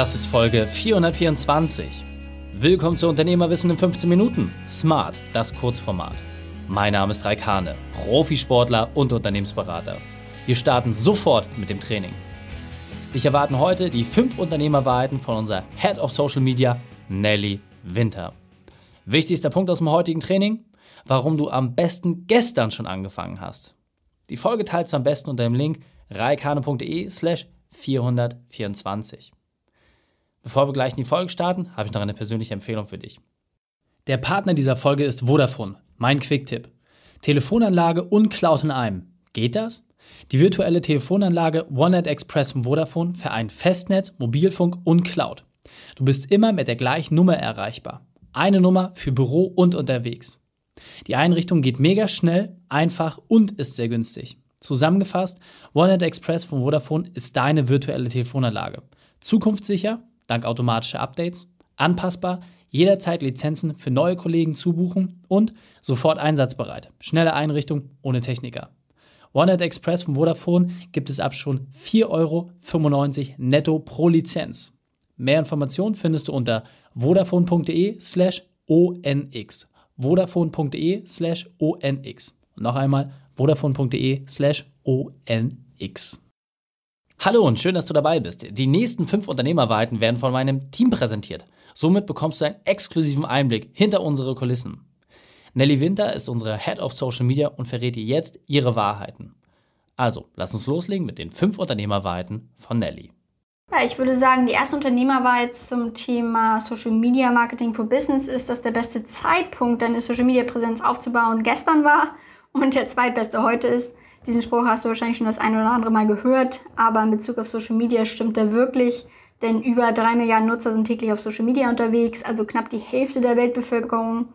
Das ist Folge 424. Willkommen zu Unternehmerwissen in 15 Minuten. Smart, das Kurzformat. Mein Name ist Raik Hane, Profisportler und Unternehmensberater. Wir starten sofort mit dem Training. Dich erwarten heute die fünf Unternehmerwahrheiten von unserer Head of Social Media, Nelly Winter. Wichtigster Punkt aus dem heutigen Training, warum du am besten gestern schon angefangen hast. Die Folge teilst du am besten unter dem Link reikane.de slash 424. Bevor wir gleich in die Folge starten, habe ich noch eine persönliche Empfehlung für dich. Der Partner dieser Folge ist Vodafone, mein Quick-Tipp. Telefonanlage und Cloud in einem. Geht das? Die virtuelle Telefonanlage OneNet Express von Vodafone vereint Festnetz, Mobilfunk und Cloud. Du bist immer mit der gleichen Nummer erreichbar. Eine Nummer für Büro und unterwegs. Die Einrichtung geht mega schnell, einfach und ist sehr günstig. Zusammengefasst, OneNet Express von Vodafone ist deine virtuelle Telefonanlage. Zukunftssicher, dank automatischer Updates, anpassbar, jederzeit Lizenzen für neue Kollegen zubuchen und sofort einsatzbereit. Schnelle Einrichtung ohne Techniker. OneNet Express von Vodafone gibt es ab schon 4,95 Euro netto pro Lizenz. Mehr Informationen findest du unter vodafone.de slash onx. vodafone.de slash onx. Und noch einmal vodafone.de slash onx. Hallo und schön, dass du dabei bist. Die nächsten fünf Unternehmerweiten werden von meinem Team präsentiert. Somit bekommst du einen exklusiven Einblick hinter unsere Kulissen. Nelly Winter ist unsere Head of Social Media und verrät dir jetzt ihre Wahrheiten. Also, lass uns loslegen mit den fünf Unternehmerweiten von Nelly. Ja, ich würde sagen, die erste Unternehmerwahrheit zum Thema Social Media Marketing for Business ist, dass der beste Zeitpunkt, deine Social Media Präsenz aufzubauen, gestern war und der zweitbeste heute ist. Diesen Spruch hast du wahrscheinlich schon das eine oder andere Mal gehört, aber in Bezug auf Social Media stimmt er wirklich, denn über drei Milliarden Nutzer sind täglich auf Social Media unterwegs, also knapp die Hälfte der Weltbevölkerung.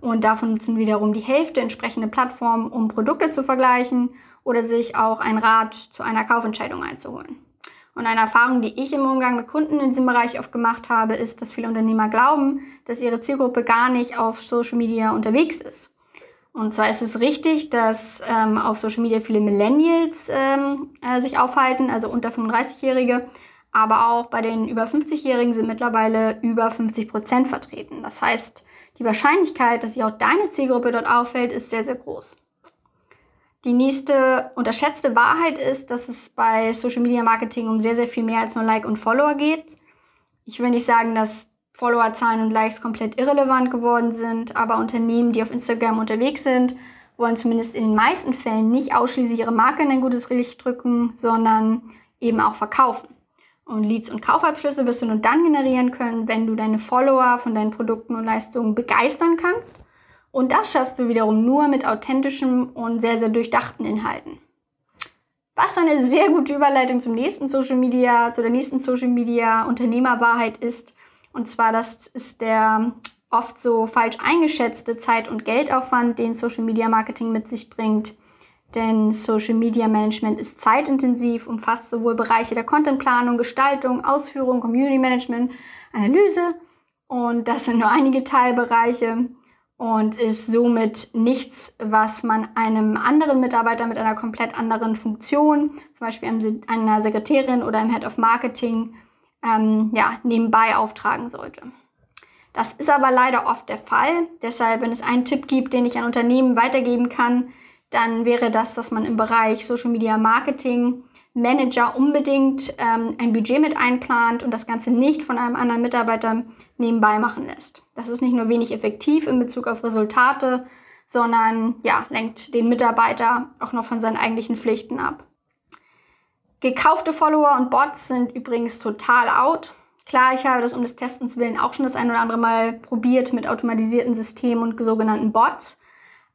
Und davon nutzen wiederum die Hälfte entsprechende Plattformen, um Produkte zu vergleichen oder sich auch ein Rat zu einer Kaufentscheidung einzuholen. Und eine Erfahrung, die ich im Umgang mit Kunden in diesem Bereich oft gemacht habe, ist, dass viele Unternehmer glauben, dass ihre Zielgruppe gar nicht auf Social Media unterwegs ist. Und zwar ist es richtig, dass ähm, auf Social Media viele Millennials ähm, äh, sich aufhalten, also unter 35-Jährige. Aber auch bei den über 50-Jährigen sind mittlerweile über 50 Prozent vertreten. Das heißt, die Wahrscheinlichkeit, dass sich auch deine Zielgruppe dort auffällt, ist sehr, sehr groß. Die nächste unterschätzte Wahrheit ist, dass es bei Social Media Marketing um sehr, sehr viel mehr als nur Like und Follower geht. Ich will nicht sagen, dass Followerzahlen und Likes komplett irrelevant geworden sind, aber Unternehmen, die auf Instagram unterwegs sind, wollen zumindest in den meisten Fällen nicht ausschließlich ihre Marke in ein gutes Licht drücken, sondern eben auch verkaufen. Und Leads und Kaufabschlüsse wirst du nur dann generieren können, wenn du deine Follower von deinen Produkten und Leistungen begeistern kannst. Und das schaffst du wiederum nur mit authentischem und sehr, sehr durchdachten Inhalten. Was eine sehr gute Überleitung zum nächsten Social Media, zu der nächsten Social Media Unternehmerwahrheit ist, und zwar, das ist der oft so falsch eingeschätzte Zeit- und Geldaufwand, den Social Media Marketing mit sich bringt. Denn Social Media Management ist zeitintensiv, umfasst sowohl Bereiche der Contentplanung, Gestaltung, Ausführung, Community Management, Analyse. Und das sind nur einige Teilbereiche und ist somit nichts, was man einem anderen Mitarbeiter mit einer komplett anderen Funktion, zum Beispiel einer Sekretärin oder einem Head of Marketing, ähm, ja, nebenbei auftragen sollte. Das ist aber leider oft der Fall. Deshalb, wenn es einen Tipp gibt, den ich an Unternehmen weitergeben kann, dann wäre das, dass man im Bereich Social Media Marketing Manager unbedingt ähm, ein Budget mit einplant und das Ganze nicht von einem anderen Mitarbeiter nebenbei machen lässt. Das ist nicht nur wenig effektiv in Bezug auf Resultate, sondern ja, lenkt den Mitarbeiter auch noch von seinen eigentlichen Pflichten ab. Gekaufte Follower und Bots sind übrigens total out. Klar, ich habe das um des Testens willen auch schon das ein oder andere Mal probiert mit automatisierten Systemen und sogenannten Bots.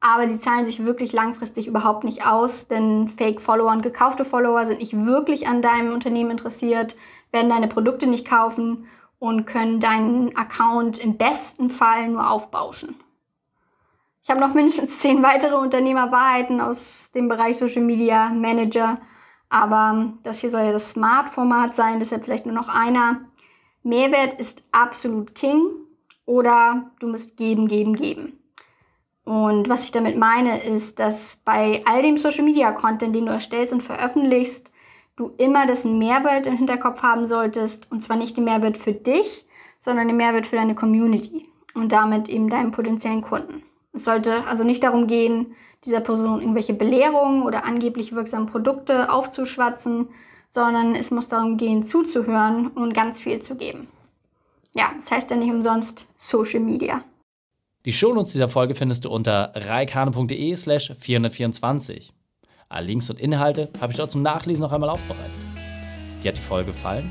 Aber die zahlen sich wirklich langfristig überhaupt nicht aus, denn Fake-Follower und gekaufte Follower sind nicht wirklich an deinem Unternehmen interessiert, werden deine Produkte nicht kaufen und können deinen Account im besten Fall nur aufbauschen. Ich habe noch mindestens zehn weitere Unternehmerwahrheiten aus dem Bereich Social Media Manager aber das hier soll ja das Smart-Format sein, deshalb vielleicht nur noch einer. Mehrwert ist absolut King oder du musst geben, geben, geben. Und was ich damit meine, ist, dass bei all dem Social Media Content, den du erstellst und veröffentlichst, du immer dessen Mehrwert im Hinterkopf haben solltest. Und zwar nicht den Mehrwert für dich, sondern den Mehrwert für deine Community und damit eben deinen potenziellen Kunden. Es sollte also nicht darum gehen, dieser Person irgendwelche Belehrungen oder angeblich wirksame Produkte aufzuschwatzen, sondern es muss darum gehen, zuzuhören und ganz viel zu geben. Ja, das heißt ja nicht umsonst Social Media. Die Shownotes dieser Folge findest du unter reikane.de slash 424. Alle Links und Inhalte habe ich dort zum Nachlesen noch einmal aufbereitet. Dir hat die Folge gefallen?